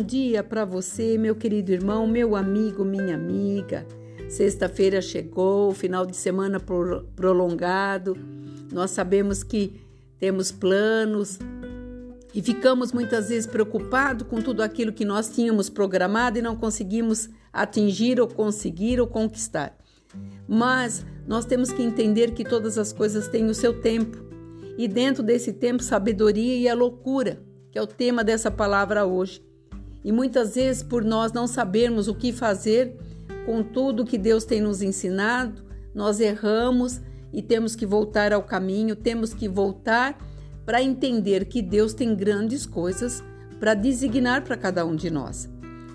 bom dia para você, meu querido irmão, meu amigo, minha amiga. Sexta-feira chegou, final de semana prolongado. Nós sabemos que temos planos e ficamos muitas vezes preocupados com tudo aquilo que nós tínhamos programado e não conseguimos atingir ou conseguir ou conquistar. Mas nós temos que entender que todas as coisas têm o seu tempo e dentro desse tempo, sabedoria e a loucura, que é o tema dessa palavra hoje. E muitas vezes, por nós não sabermos o que fazer com tudo que Deus tem nos ensinado, nós erramos e temos que voltar ao caminho, temos que voltar para entender que Deus tem grandes coisas para designar para cada um de nós.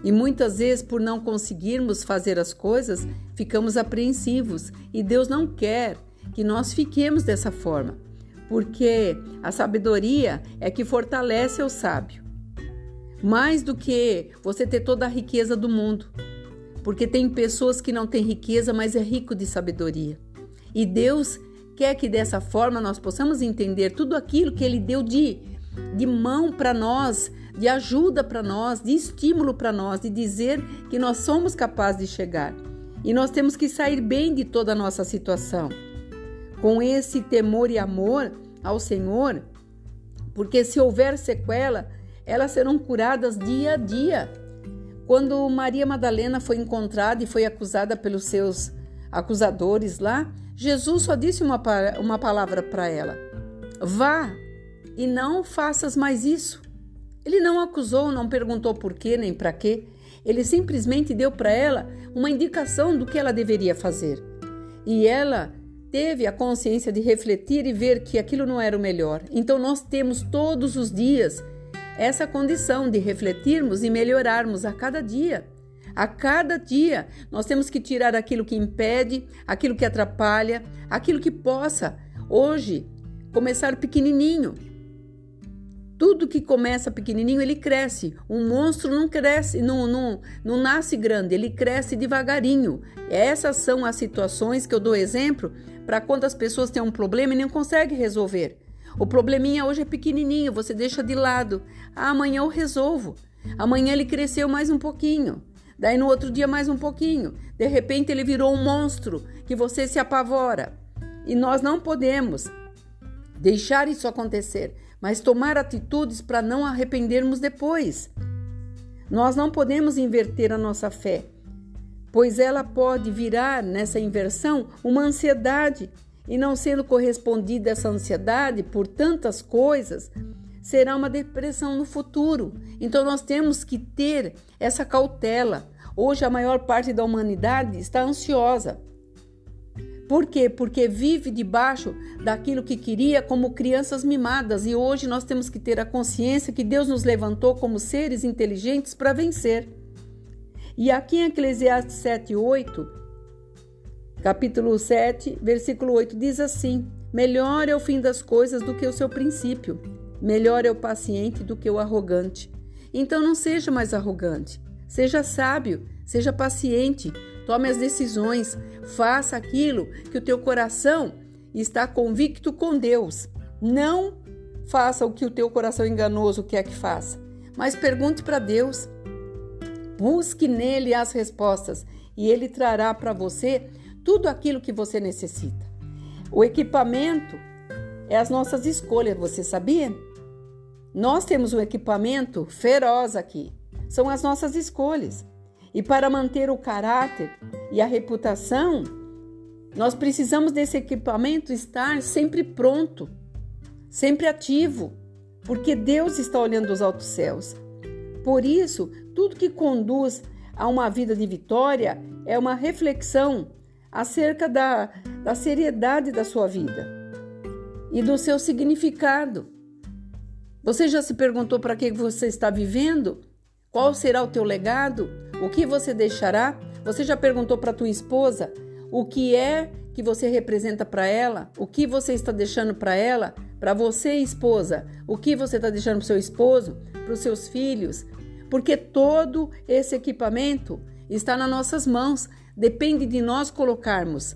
E muitas vezes, por não conseguirmos fazer as coisas, ficamos apreensivos e Deus não quer que nós fiquemos dessa forma, porque a sabedoria é que fortalece o sábio. Mais do que você ter toda a riqueza do mundo, porque tem pessoas que não têm riqueza, mas é rico de sabedoria. E Deus quer que dessa forma nós possamos entender tudo aquilo que Ele deu de, de mão para nós, de ajuda para nós, de estímulo para nós, de dizer que nós somos capazes de chegar. E nós temos que sair bem de toda a nossa situação. Com esse temor e amor ao Senhor, porque se houver sequela, elas serão curadas dia a dia. Quando Maria Madalena foi encontrada e foi acusada pelos seus acusadores lá, Jesus só disse uma, uma palavra para ela: Vá e não faças mais isso. Ele não acusou, não perguntou por quê nem para quê. Ele simplesmente deu para ela uma indicação do que ela deveria fazer. E ela teve a consciência de refletir e ver que aquilo não era o melhor. Então nós temos todos os dias essa condição de refletirmos e melhorarmos a cada dia. A cada dia nós temos que tirar aquilo que impede, aquilo que atrapalha, aquilo que possa hoje começar pequenininho. Tudo que começa pequenininho, ele cresce. Um monstro não cresce, não, não, não nasce grande, ele cresce devagarinho. Essas são as situações que eu dou exemplo para quando as pessoas têm um problema e não conseguem resolver. O probleminha hoje é pequenininho, você deixa de lado. Ah, amanhã eu resolvo. Amanhã ele cresceu mais um pouquinho. Daí no outro dia mais um pouquinho. De repente ele virou um monstro que você se apavora. E nós não podemos deixar isso acontecer, mas tomar atitudes para não arrependermos depois. Nós não podemos inverter a nossa fé, pois ela pode virar nessa inversão uma ansiedade e não sendo correspondida essa ansiedade por tantas coisas, será uma depressão no futuro. Então nós temos que ter essa cautela. Hoje a maior parte da humanidade está ansiosa. Por quê? Porque vive debaixo daquilo que queria como crianças mimadas e hoje nós temos que ter a consciência que Deus nos levantou como seres inteligentes para vencer. E aqui em Eclesiastes 7, 8, Capítulo 7, versículo 8 diz assim: Melhor é o fim das coisas do que o seu princípio, melhor é o paciente do que o arrogante. Então não seja mais arrogante, seja sábio, seja paciente, tome as decisões, faça aquilo que o teu coração está convicto com Deus. Não faça o que o teu coração enganoso quer que faça, mas pergunte para Deus. Busque nele as respostas e ele trará para você tudo aquilo que você necessita. O equipamento é as nossas escolhas, você sabia? Nós temos um equipamento feroz aqui. São as nossas escolhas. E para manter o caráter e a reputação, nós precisamos desse equipamento estar sempre pronto, sempre ativo, porque Deus está olhando os altos céus. Por isso, tudo que conduz a uma vida de vitória é uma reflexão acerca da, da seriedade da sua vida e do seu significado. Você já se perguntou para que você está vivendo? Qual será o teu legado? O que você deixará? Você já perguntou para tua esposa o que é que você representa para ela? O que você está deixando para ela? Para você, esposa, o que você está deixando para seu esposo? Para os seus filhos? Porque todo esse equipamento está nas nossas mãos depende de nós colocarmos.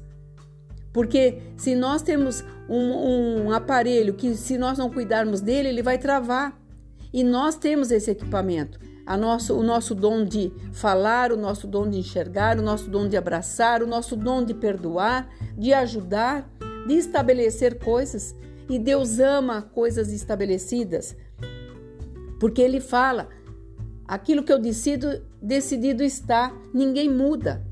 Porque se nós temos um, um, aparelho que, se nós não cuidarmos dele, ele vai travar. E nós temos esse equipamento. nosso, o nosso dom de falar, o nosso dom de enxergar, o nosso dom de abraçar, o nosso dom de perdoar, de ajudar, de estabelecer coisas. E Deus ama coisas estabelecidas, porque Ele fala: aquilo que eu decido, decidido está, ninguém muda.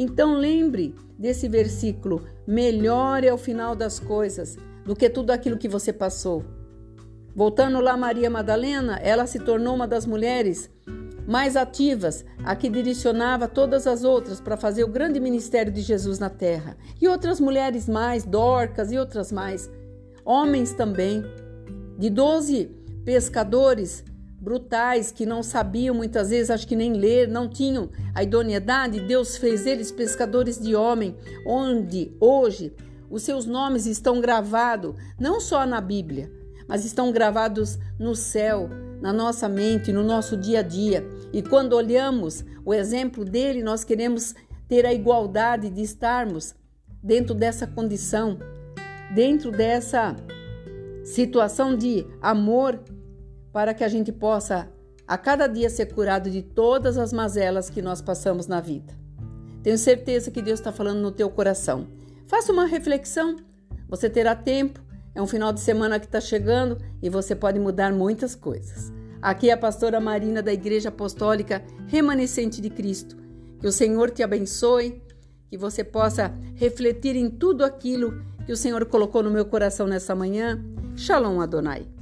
Então lembre desse versículo: melhor é o final das coisas do que tudo aquilo que você passou. Voltando lá, Maria Madalena, ela se tornou uma das mulheres mais ativas, a que direcionava todas as outras para fazer o grande ministério de Jesus na terra. E outras mulheres mais, Dorcas e outras mais. Homens também. De doze pescadores brutais que não sabiam muitas vezes, acho que nem ler, não tinham a idoneidade, Deus fez eles pescadores de homem, onde hoje os seus nomes estão gravados não só na Bíblia, mas estão gravados no céu, na nossa mente, no nosso dia a dia. E quando olhamos o exemplo dele, nós queremos ter a igualdade de estarmos dentro dessa condição, dentro dessa situação de amor, para que a gente possa a cada dia ser curado de todas as mazelas que nós passamos na vida. Tenho certeza que Deus está falando no teu coração. Faça uma reflexão. Você terá tempo é um final de semana que está chegando e você pode mudar muitas coisas. Aqui é a pastora Marina da Igreja Apostólica Remanescente de Cristo. Que o Senhor te abençoe, que você possa refletir em tudo aquilo que o Senhor colocou no meu coração nessa manhã. Shalom Adonai.